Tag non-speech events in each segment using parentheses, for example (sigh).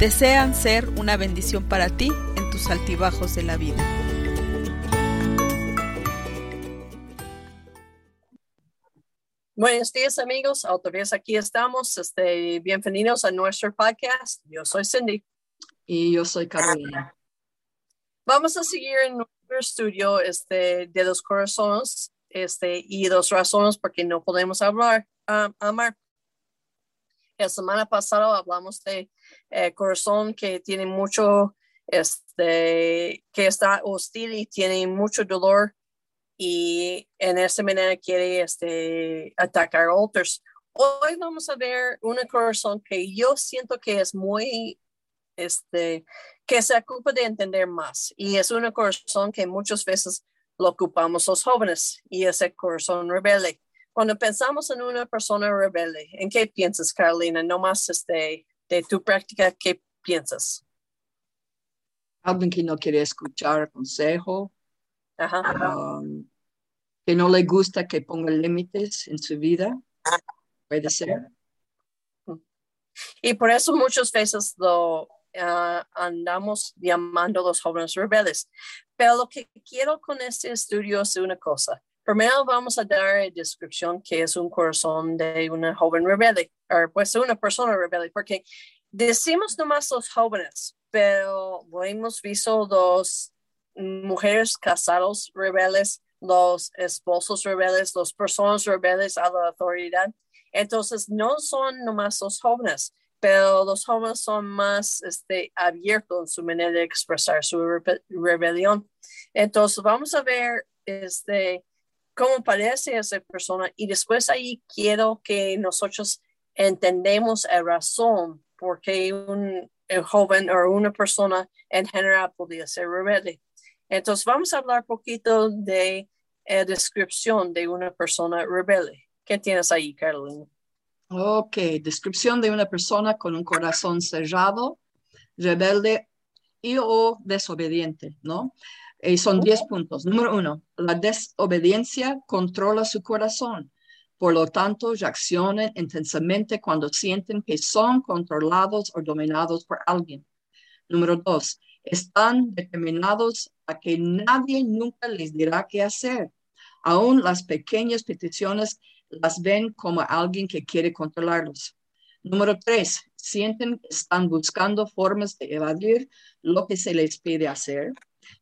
desean ser una bendición para ti en tus altibajos de la vida. Buenos días amigos, otra vez aquí estamos. Este, bienvenidos a nuestro podcast. Yo soy Cindy. Y yo soy Carolina. Vamos a seguir en nuestro estudio este, de los corazones este, y dos razones por qué no podemos hablar, um, amar. La semana pasada hablamos de eh, corazón que tiene mucho, este, que está hostil y tiene mucho dolor y en esa manera quiere este, atacar a otros. Hoy vamos a ver un corazón que yo siento que es muy, este, que se ocupa de entender más y es un corazón que muchas veces lo ocupamos los jóvenes y es el corazón rebelde. Cuando pensamos en una persona rebelde, ¿en qué piensas, Carolina? No más este, de tu práctica, ¿qué piensas? Alguien que no quiere escuchar consejo, um, que no le gusta que ponga límites en su vida, puede ser. Y por eso muchas veces lo uh, andamos llamando a los jóvenes rebeldes. Pero lo que quiero con este estudio es una cosa. Primero vamos a dar descripción que es un corazón de una joven rebelde, o pues una persona rebelde, porque decimos nomás los jóvenes, pero hemos visto dos mujeres casados rebeldes, los esposos rebeldes, las personas rebeldes a la autoridad. Entonces, no son nomás los jóvenes, pero los jóvenes son más este, abiertos en su manera de expresar su rebelión. Entonces, vamos a ver este, cómo parece esa persona y después ahí quiero que nosotros entendemos la razón por qué un, joven o una persona en general podría ser rebelde. Entonces vamos a hablar poquito de la descripción de una persona rebelde. ¿Qué tienes ahí, Carolina? Ok, descripción de una persona con un corazón cerrado, rebelde y o desobediente, ¿no? Y son 10 puntos. Número uno, la desobediencia controla su corazón. Por lo tanto, reaccionan intensamente cuando sienten que son controlados o dominados por alguien. Número dos, están determinados a que nadie nunca les dirá qué hacer. Aún las pequeñas peticiones las ven como alguien que quiere controlarlos. Número tres, sienten que están buscando formas de evadir lo que se les pide hacer.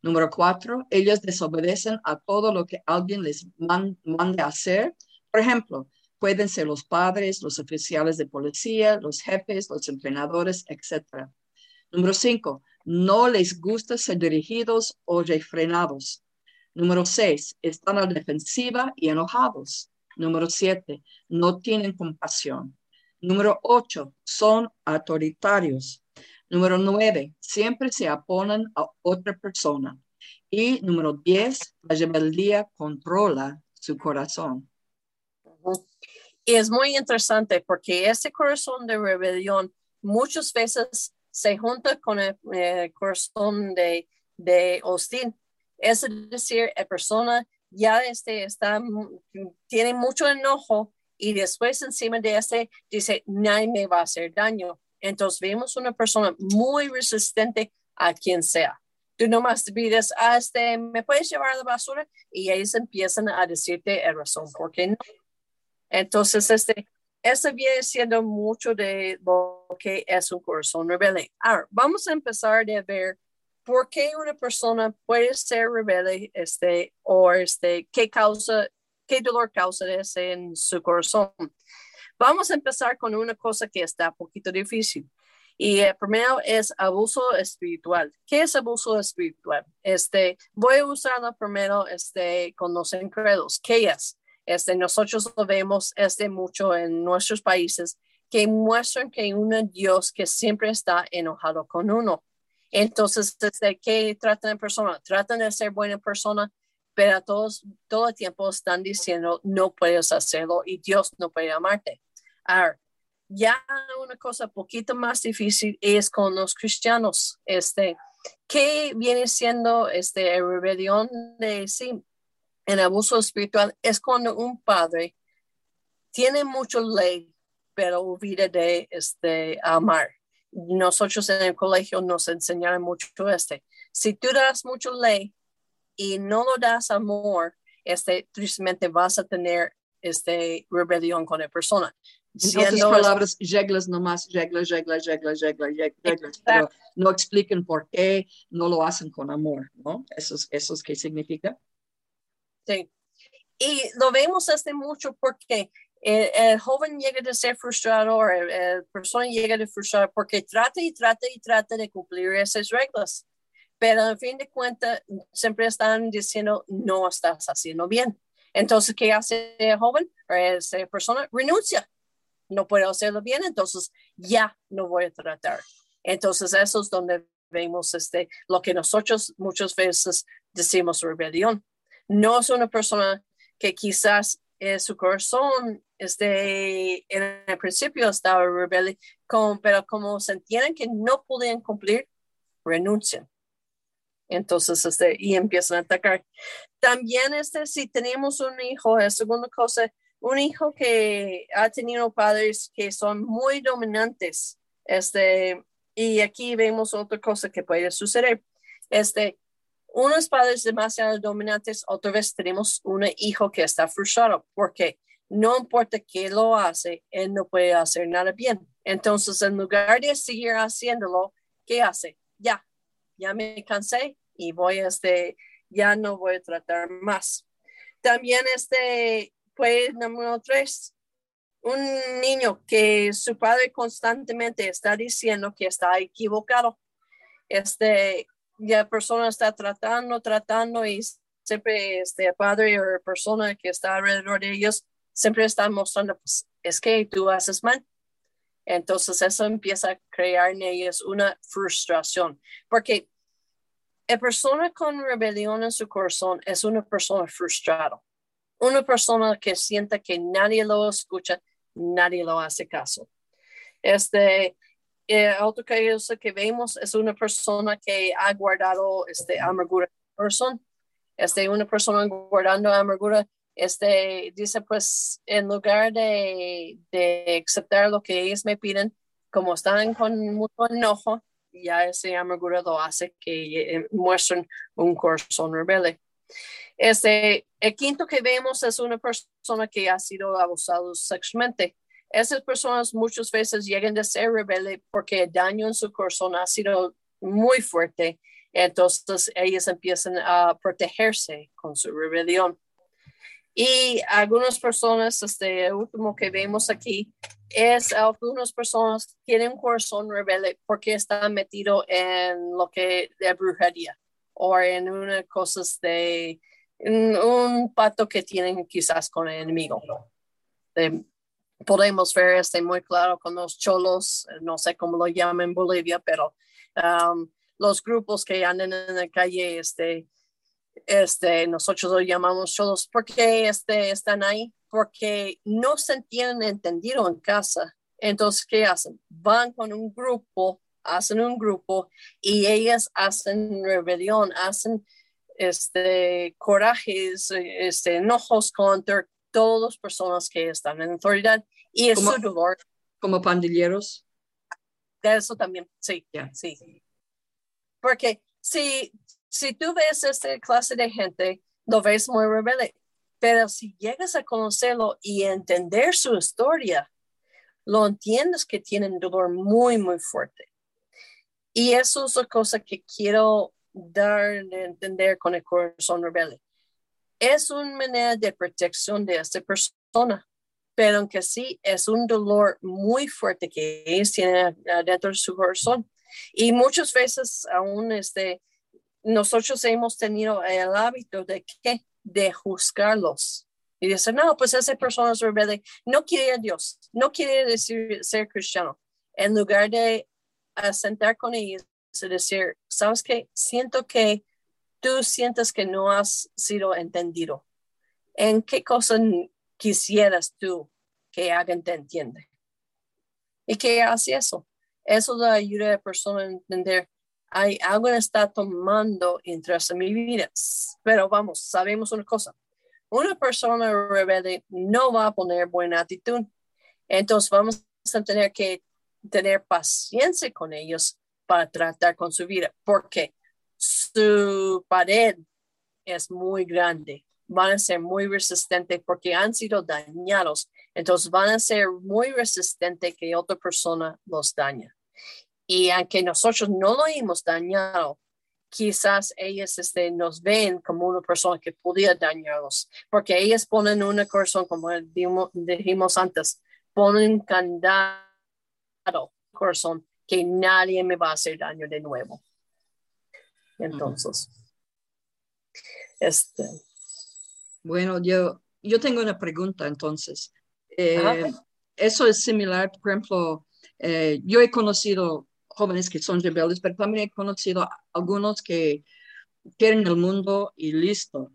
Número cuatro, ellos desobedecen a todo lo que alguien les mande hacer. Por ejemplo, pueden ser los padres, los oficiales de policía, los jefes, los entrenadores, etc. Número cinco, no les gusta ser dirigidos o refrenados. Número seis, están a la defensiva y enojados. Número siete, no tienen compasión. Número ocho, son autoritarios. Número nueve, siempre se oponen a otra persona. Y número diez, la rebeldía controla su corazón. Y es muy interesante porque ese corazón de rebelión muchas veces se junta con el, corazón de, de, hostil. Es decir, la persona ya este, está, tiene mucho enojo y después encima de ese dice, nadie me va a hacer daño. Entonces vemos una persona muy resistente a quien sea. Tú nomás pides, ah, este, ¿me puedes llevar a la basura? Y ellos empiezan a decirte la razón por qué no. Entonces, este, eso viene siendo mucho de lo que es un corazón rebelde. Ahora, vamos a empezar a ver por qué una persona puede ser rebelde, este, o este, qué causa, qué dolor causa ese en su corazón. Vamos a empezar con una cosa que está un poquito difícil. Y el primero es abuso espiritual. ¿Qué es abuso espiritual? Este, voy a usarlo primero este, con los incrédulos. ¿Qué es? Este, nosotros lo vemos este, mucho en nuestros países que muestran que hay un Dios que siempre está enojado con uno. Entonces, desde que tratan de persona, tratan de ser buena persona, pero todos, todo el tiempo están diciendo, no puedes hacerlo y Dios no puede amarte. Ahora, ya una cosa poquito más difícil es con los cristianos, este, que viene siendo este rebelión de sí, en abuso espiritual, es cuando un padre tiene mucho ley, pero olvida de este, amar. Nosotros en el colegio nos enseñaron mucho este. Si tú das mucho ley y no lo das amor, este, tristemente vas a tener este, rebelión con la persona. En otras palabras, reglas nomás, reglas, reglas, reglas, reglas, reglas, pero no expliquen por qué no lo hacen con amor, ¿no? Eso es, eso es qué significa. Sí. Y lo vemos hace mucho porque el, joven llega a ser frustrado, la persona llega a frustrar porque trata y trata y trata de cumplir esas reglas. Pero al fin de cuentas, siempre están diciendo, no estás haciendo bien. Entonces, ¿qué hace el joven? Esa persona renuncia no puedo hacerlo bien, entonces ya no voy a tratar. Entonces eso es donde vemos este, lo que nosotros muchas veces decimos rebelión. No es una persona que quizás en su corazón este, en el principio estaba rebelde, pero como se entienden que no podían cumplir, renuncian. Entonces, este, y empiezan a atacar. También, este, si tenemos un hijo, la segunda cosa un hijo que ha tenido padres que son muy dominantes, este, y aquí vemos otra cosa que puede suceder. Este, unos padres demasiado dominantes, otra vez tenemos un hijo que está frustrado porque no importa qué lo hace, él no puede hacer nada bien. Entonces, en lugar de seguir haciéndolo, ¿qué hace? Ya, ya me cansé y voy, este, ya no voy a tratar más. También, este, pues número tres, un niño que su padre constantemente está diciendo que está equivocado. Este, la persona está tratando, tratando y siempre este padre o persona que está alrededor de ellos siempre está mostrando, pues, es que tú haces mal. Entonces eso empieza a crear en ellos una frustración, porque la persona con rebelión en su corazón es una persona frustrada una persona que sienta que nadie lo escucha, nadie lo hace caso. Este, eh, otro caso que vemos es una persona que ha guardado este, amargura. Person, este, una persona guardando amargura, este, dice, pues, en lugar de, de aceptar lo que ellos me piden, como están con mucho enojo, ya ese amargura lo hace que eh, muestren un corazón rebelde. Este, el quinto que vemos es una persona que ha sido abusado sexualmente. Esas personas muchas veces llegan a ser rebeldes porque el daño en su corazón ha sido muy fuerte. Entonces ellos empiezan a protegerse con su rebelión. Y algunas personas, este último que vemos aquí, es algunas personas tienen un corazón rebelde porque están metidos en lo que de brujería o en una cosas de un pacto que tienen quizás con el enemigo. podemos ver este muy claro con los cholos, no sé cómo lo llaman en Bolivia, pero um, los grupos que andan en la calle, este, este, nosotros lo llamamos cholos. ¿Por qué este, están ahí? Porque no se tienen entendido en casa. Entonces, ¿qué hacen? Van con un grupo, hacen un grupo y ellas hacen rebelión, hacen este, corajes, este, enojos contra todas las personas que están en autoridad y es su dolor. Como pandilleros. De eso también, sí, sí. Porque si, si tú ves esta clase de gente, lo ves muy rebelde, pero si llegas a conocerlo y entender su historia, lo entiendes que tienen dolor muy, muy fuerte. Y eso es la cosa que quiero dar de entender con el corazón rebelde. Es una manera de protección de esta persona, pero aunque sí es un dolor muy fuerte que ellos tienen dentro de su corazón. Y muchas veces aún este, nosotros hemos tenido el hábito de que de juzgarlos Y dice, no, pues esa persona es rebelde, no quiere a Dios, no quiere decir ser cristiano. En lugar de sentar con ellos y decir, ¿sabes qué? Siento que tú sientes que no has sido entendido. ¿En qué cosa quisieras tú que alguien te entiende? ¿Y qué hace eso? Eso da ayuda a la persona a entender, hay algo que está tomando interés en mi vida. Pero vamos, sabemos una cosa, una persona rebelde no va a poner buena actitud. Entonces vamos a tener que tener paciencia con ellos para tratar con su vida, porque su pared es muy grande. Van a ser muy resistentes porque han sido dañados. Entonces van a ser muy resistentes que otra persona los daña. Y aunque nosotros no lo hemos dañado, quizás ellas este, nos ven como una persona que podía dañarlos, porque ellas ponen una corazón, como dijimos antes, ponen un candado corazón que nadie me va a hacer daño de nuevo. Entonces, este. Bueno, yo, yo tengo una pregunta entonces. Eh, eso es similar, por ejemplo, eh, yo he conocido jóvenes que son rebeldes, pero también he conocido algunos que quieren el mundo y listo.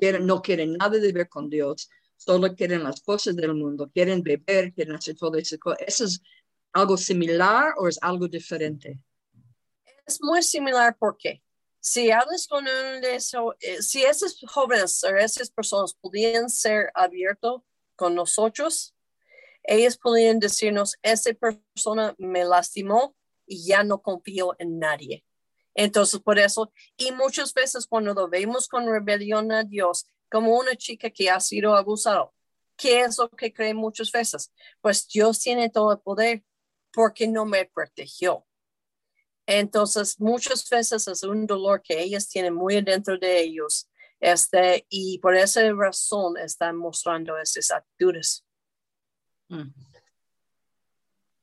Quieren, no quieren nada de ver con Dios, solo quieren las cosas del mundo, quieren beber, quieren hacer todo eso. ¿Eso es algo similar o es algo diferente? Es muy similar porque si hablas con un de eso, eh, si esos jóvenes o esas personas pudieran ser abiertos con nosotros, ellos podrían decirnos, esa persona me lastimó y ya no confío en nadie. Entonces, por eso, y muchas veces cuando lo vemos con rebelión a Dios, como una chica que ha sido abusada, ¿qué es lo que creen muchas veces? Pues Dios tiene todo el poder porque no me protegió. Entonces, muchas veces es un dolor que ellas tienen muy dentro de ellos, este, y por esa razón están mostrando esas actitudes. Mm.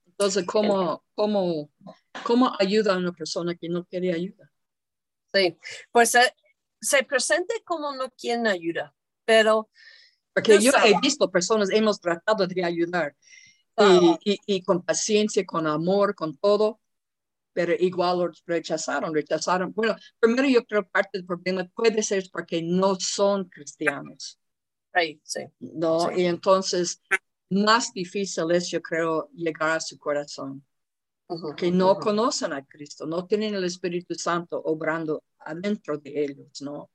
Entonces, ¿cómo, cómo, cómo ayuda a una persona que no quiere ayuda? Sí, pues se, se presenta como no quieren ayuda, pero... Porque yo he visto personas, hemos tratado de ayudar y, y, con paciencia, con amor, con todo, pero igual lo rechazaron, rechazaron. Bueno, primero yo creo parte del problema puede ser porque no son cristianos. Right, sí. ¿no? Y entonces más difícil es, yo creo, llegar a su corazón. que no conocen a Cristo, no tienen el Espíritu Santo obrando adentro de ellos, ¿no?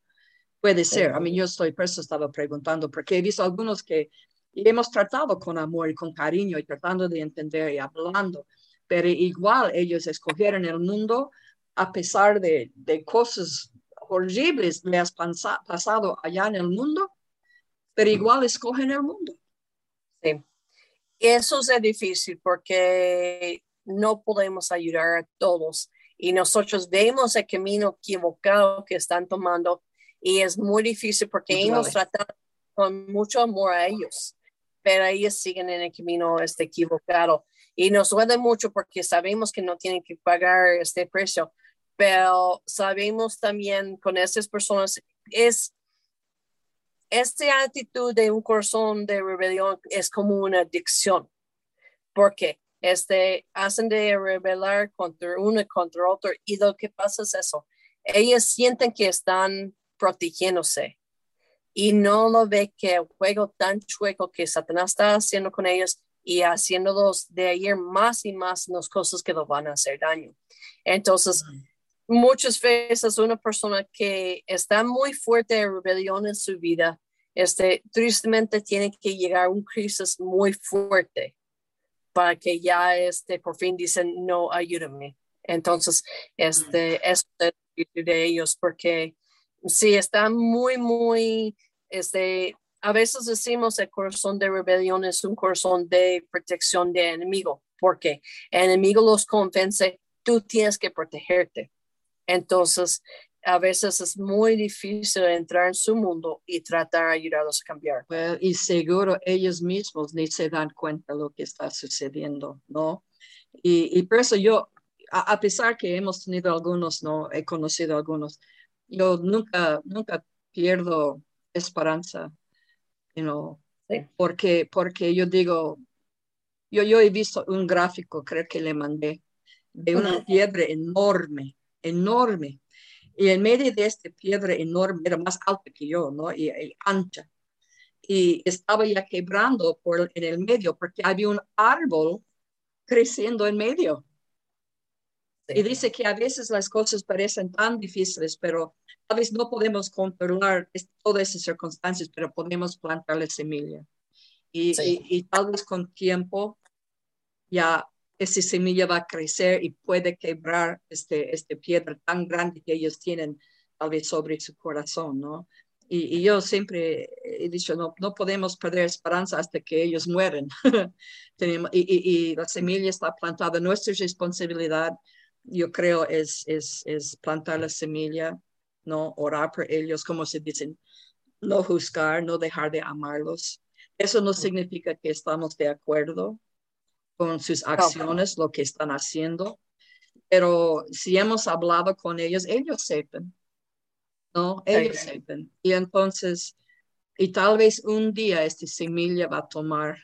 Puede ser. A mí yo estoy, por eso estaba preguntando, porque he visto algunos que hemos tratado con amor y con cariño y tratando de entender y hablando, pero igual ellos escogieron el mundo a pesar de, de cosas horribles que has pasado allá en el mundo, pero igual escogen el mundo. Sí, eso es difícil porque no podemos ayudar a todos y nosotros vemos el camino equivocado que están tomando y es muy difícil porque hemos tratado con mucho amor a ellos, pero ellos siguen en el camino este equivocado. Y nos duele mucho porque sabemos que no tienen que pagar este precio, pero sabemos también con estas personas es esta actitud de un corazón de rebelión es como una adicción, porque este, hacen de rebelar contra uno contra otro y lo que pasa es eso, ellos sienten que están protegiéndose y no lo ve que el juego tan chueco que Satanás está haciendo con ellos y haciéndolos de ayer más y más las cosas que lo van a hacer daño. Entonces, muchas veces una persona que está muy fuerte de rebelión en su vida, este, tristemente tiene que llegar a un crisis muy fuerte para que ya este, por fin dicen, no, ayúdame. Entonces, este, es de ellos, porque si están muy, muy, este, a veces decimos el corazón de rebelión es un corazón de protección de enemigo, porque el enemigo los convence, tú tienes que protegerte. Entonces, a veces es muy difícil entrar en su mundo y tratar de ayudarlos a cambiar. y seguro ellos mismos ni se dan cuenta de lo que está sucediendo, ¿no? Y, y por eso yo, a, a, pesar que hemos tenido algunos, no he conocido algunos, yo nunca, nunca pierdo esperanza you know, porque, porque yo digo, yo, yo he visto un gráfico, creo que le mandé, de una piedra enorme, enorme. Y en medio de esta piedra enorme, era más alta que yo, ¿no? Y, ancha. Y estaba ya quebrando por, en el medio porque había un árbol creciendo en medio. Y dice que a veces las cosas parecen tan difíciles, pero a veces no podemos controlar todas esas circunstancias, pero podemos plantar la semilla. Y, y, tal vez con tiempo ya esa semilla va a crecer y puede quebrar este, este piedra tan grande que ellos tienen tal vez sobre su corazón, ¿no? Y, y yo siempre he dicho, no, no podemos perder esperanza hasta que ellos mueren. (laughs) y, y, y, la semilla está plantada. Nuestra responsabilidad, yo creo, es, es, es plantar la semilla, ¿no? Orar por ellos, como se dicen, no juzgar, no dejar de amarlos. Eso no significa que estamos de acuerdo, con sus acciones, lo que están haciendo. Pero si hemos hablado con ellos, ellos sepan, ¿no? Ellos sepan. Y entonces, y tal vez un día esta semilla va a tomar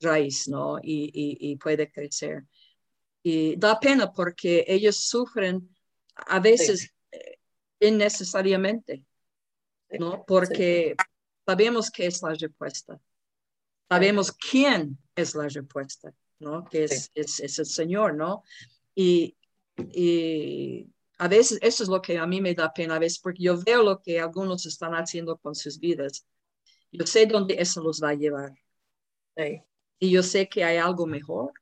raíz, ¿no? Y, y, puede crecer. Y da pena porque ellos sufren a veces eh, innecesariamente, ¿no? Porque sabemos que es la respuesta. Sabemos quién es la respuesta. ¿no? Que es, es, el Señor, ¿no? Y, y a veces eso es lo que a mí me da pena a veces, porque yo veo lo que algunos están haciendo con sus vidas. Yo sé dónde eso los va a llevar. Y yo sé que hay algo mejor,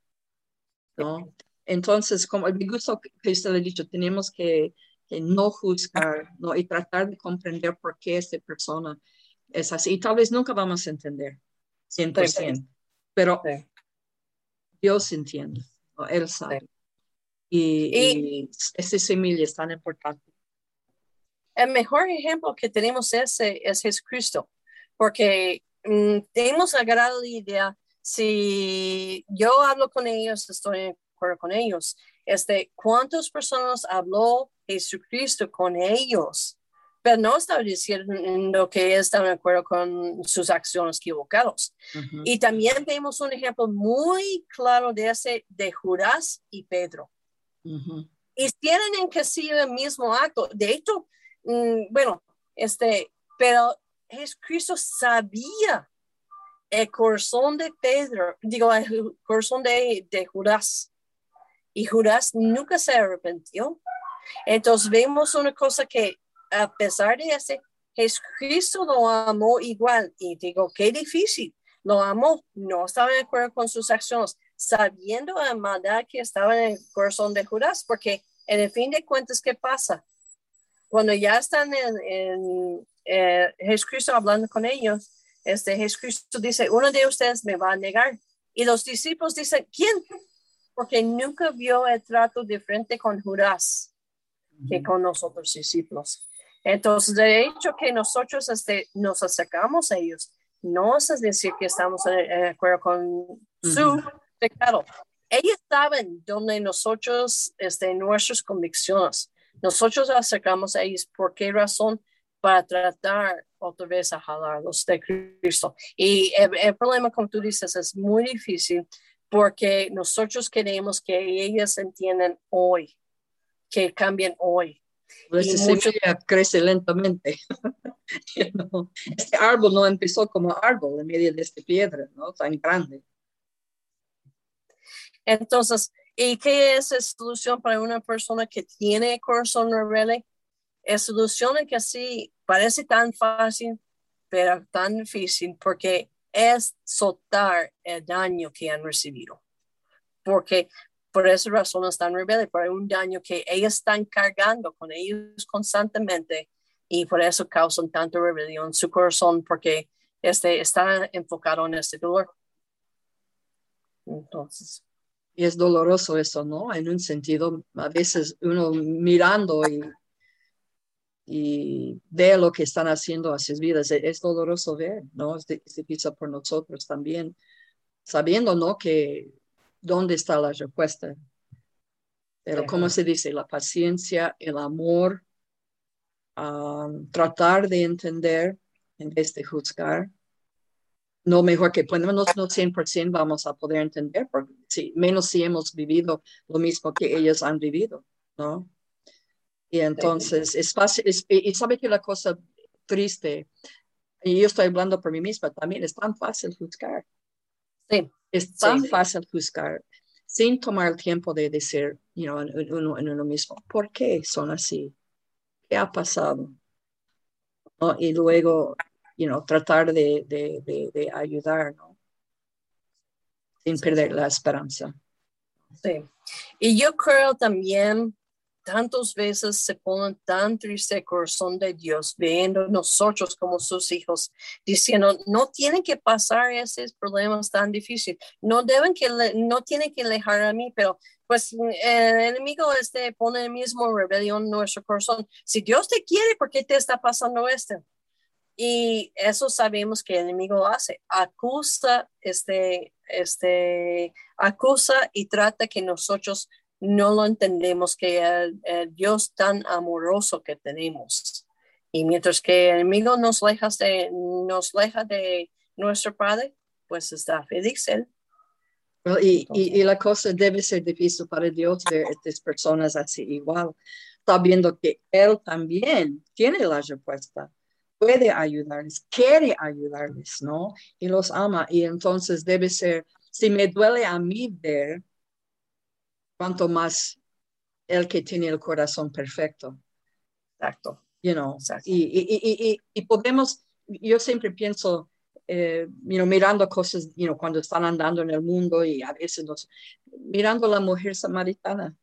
¿no? Entonces, como me gusta que usted le ha dicho, tenemos que, que, no juzgar, ¿no? Y tratar de comprender por qué esta persona es así. Y tal vez nunca vamos a entender 100%, pero Dios entiende, Él sabe. Y, y, esa semilla es tan importante. El mejor ejemplo que tenemos es, es Jesucristo, porque mm, tenemos la idea, si yo hablo con ellos, estoy acuerdo con ellos. Este, ¿Cuántas personas habló Jesucristo con ellos? pero no estaba diciendo que estaba de acuerdo con sus acciones equivocadas. Y también vemos un ejemplo muy claro de ese de Judas y Pedro. Y tienen en que sí el mismo acto. De hecho, mm, bueno, este, pero Jesucristo sabía el corazón de Pedro, digo, el corazón de, de Judas. Y Judas nunca se arrepintió. Entonces vemos una cosa que a pesar de ese, Jesucristo lo amó igual. Y digo, qué difícil. Lo amó, no estaba de acuerdo con sus acciones, sabiendo la maldad que estaba en el corazón de Judas, porque en el fin de cuentas, ¿qué pasa? Cuando ya están en, eh, Jesucristo hablando con ellos, este Jesucristo dice, uno de ustedes me va a negar. Y los discípulos dicen, ¿quién? Porque nunca vio el trato diferente con Judas que con nosotros discípulos. Entonces, de hecho que nosotros este, nos acercamos a ellos, no es decir que estamos de acuerdo con su pecado. Ellos saben dónde nosotros, este, nuestras convicciones, nosotros acercamos a ellos, ¿por qué razón? Para tratar otra vez a jalarlos de Cristo. Y el, problema, como tú dices, es muy difícil porque nosotros queremos que ellos entiendan hoy, que cambien hoy. Pues esa semilla crece lentamente. (laughs) Este árbol no empezó como árbol en medio de esta piedra, ¿no? Tan grande. Entonces, ¿y qué es la solución para una persona que tiene corazón rebelde? Es solución que así parece tan fácil, pero tan difícil porque es soltar el daño que han recibido. Porque por esa razón están rebeldes, por un daño que ellos están cargando con ellos constantemente y por eso causan tanta rebelión en su corazón porque este, está enfocado en este dolor. Entonces. Y es doloroso eso, ¿no? En un sentido, a veces uno mirando y, y ve lo que están haciendo a sus vidas, es, doloroso ver, ¿no? Es difícil por nosotros también, sabiendo, ¿no? Que dónde está la respuesta. Pero como se dice, la paciencia, el amor, um, tratar de entender en vez de juzgar, no mejor que podemos, no, no 100% vamos a poder entender, porque sí, menos si hemos vivido lo mismo que ellos han vivido, ¿no? Y entonces es fácil, y, sabe que la cosa triste, y yo estoy hablando por mí misma también, es tan fácil juzgar. Sí. Es tan fácil juzgar sin tomar el tiempo de decir, you know, en, uno, mismo, ¿por qué son así? ¿Qué ha pasado? Y luego, you know, tratar de, de, de, ayudar, ¿no? Sin perder la esperanza. Sí. Y yo creo también tantas veces se ponen tan triste corazón de Dios viendo nosotros como sus hijos, diciendo, no tienen que pasar esos problemas tan difíciles, no deben que, no tienen que alejar a mí, pero pues el enemigo este pone el mismo rebelión en nuestro corazón. Si Dios te quiere, ¿por qué te está pasando esto? Y eso sabemos que el enemigo hace, acusa, este, este, acusa y trata que nosotros no lo entendemos que el, Dios tan amoroso que tenemos. Y mientras que el enemigo nos deja de, nos deja de nuestro Padre, pues está feliz él. y, y, la cosa debe ser difícil para Dios ver a estas personas así igual, sabiendo que Él también tiene la respuesta, puede ayudarles, quiere ayudarles, ¿no? Y los ama. Y entonces debe ser, si me duele a mí ver cuanto más el que tiene el corazón perfecto. Exacto. You know, Y, y, y, y, podemos, yo siempre pienso, eh, you know, mirando cosas, you know, cuando están andando en el mundo y a veces nos, mirando la mujer samaritana.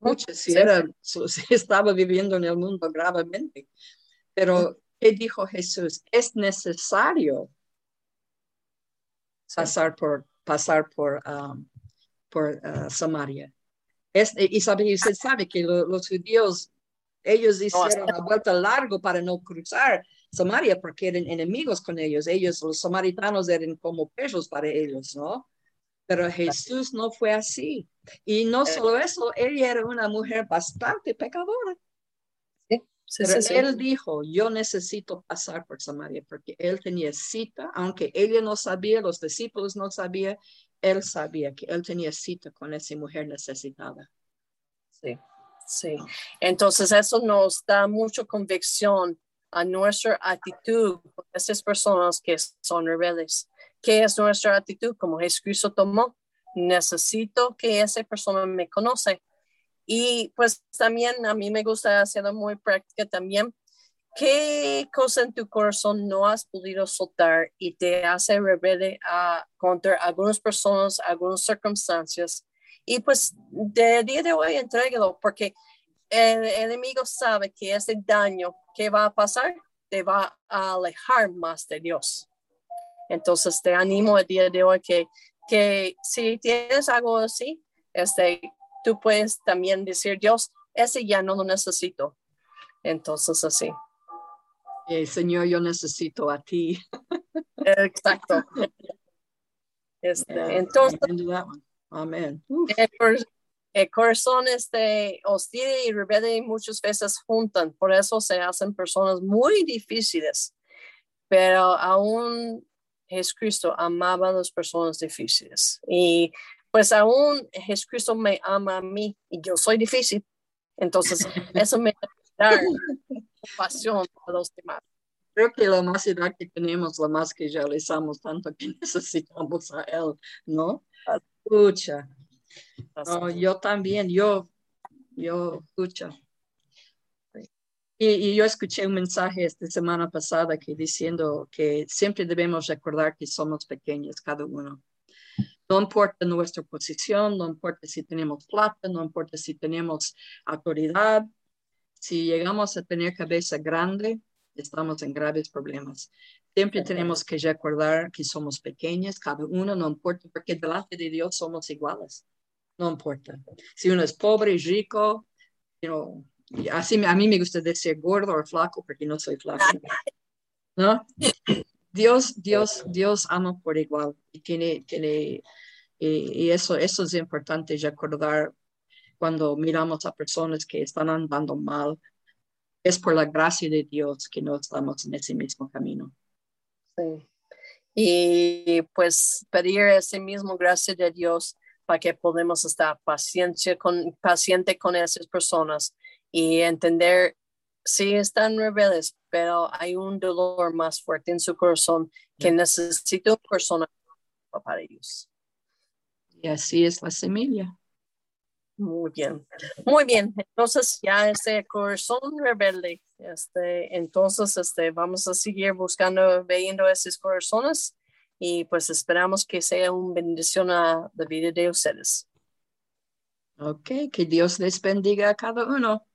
Muchas, si, era, (laughs) si estaba viviendo en el mundo gravemente. Pero, ¿qué dijo Jesús? Es necesario pasar por, pasar por, um, por uh, Samaria y, sabe, usted sabe que los judíos, ellos hicieron una vuelta largo para no cruzar Samaria porque eran enemigos con ellos. Ellos, los samaritanos, eran como perros para ellos, ¿no? Pero Jesús no fue así. Y no eh. solo eso, ella era una mujer bastante pecadora. Sí, Pero él dijo, yo necesito pasar por Samaria porque él tenía cita, aunque ella no sabía, los discípulos no sabían, él sabía que él tenía cita con esa mujer necesitada. Sí, sí. Entonces eso nos da mucha convicción a nuestra actitud con esas personas que son rebeldes. ¿Qué es nuestra actitud? Como Jesucristo tomó, necesito que esa persona me conoce. Y pues también a mí me gusta hacerlo muy práctica también. ¿Qué cosa en tu corazón no has podido soltar y te hace rebelde a, contra algunas personas, algunas circunstancias? Y pues de día de hoy entrégalo porque el, enemigo sabe que ese daño que va a pasar te va a alejar más de Dios. Entonces te animo el día de hoy que, que si tienes algo así, este, tú puedes también decir, Dios, ese ya no lo necesito. Entonces así. Eh, Señor, yo necesito a ti. Exacto. Este, entonces, Amén. El, corazón este, hostil y rebelde muchas veces juntan, por eso se hacen personas muy difíciles, pero aún Jesucristo amaba a las personas difíciles y pues aún Jesucristo me ama a mí y yo soy difícil, entonces eso me da (laughs) pasión a los demás. Creo que la más edad que tenemos, la más que ya realizamos tanto que (laughs) necesitamos a Él, ¿no? Escucha. yo también, yo, yo escucho. Y, y, yo escuché un mensaje esta semana pasada que diciendo que siempre debemos recordar que somos pequeños cada uno. No importa nuestra posición, no importa si tenemos plata, no importa si tenemos autoridad, si llegamos a tener cabeza grande, estamos en graves problemas. Siempre tenemos que recordar que somos pequeños, cada uno, no importa, porque delante de Dios somos iguales. No importa. Si uno es pobre, y rico, así a mí me gusta decir gordo o flaco, porque no soy flaco. ¿No? Dios, Dios, Dios ama por igual y tiene, tiene y, eso, eso es importante recordar cuando miramos a personas que están andando mal, es por la gracia de Dios que no estamos en ese mismo camino. Sí. y pues pedir ese mismo gracia de Dios para que podamos estar paciencia con, paciente con esas personas y entender si están rebeldes, pero hay un dolor más fuerte en su corazón que necesita una persona para ellos. Y así es la semilla. Muy bien, muy bien. Entonces ya ese corazón rebelde, este, entonces este, vamos a seguir buscando, viendo esos corazones y pues esperamos que sea una bendición a la vida de ustedes. Ok, que Dios les bendiga a cada uno.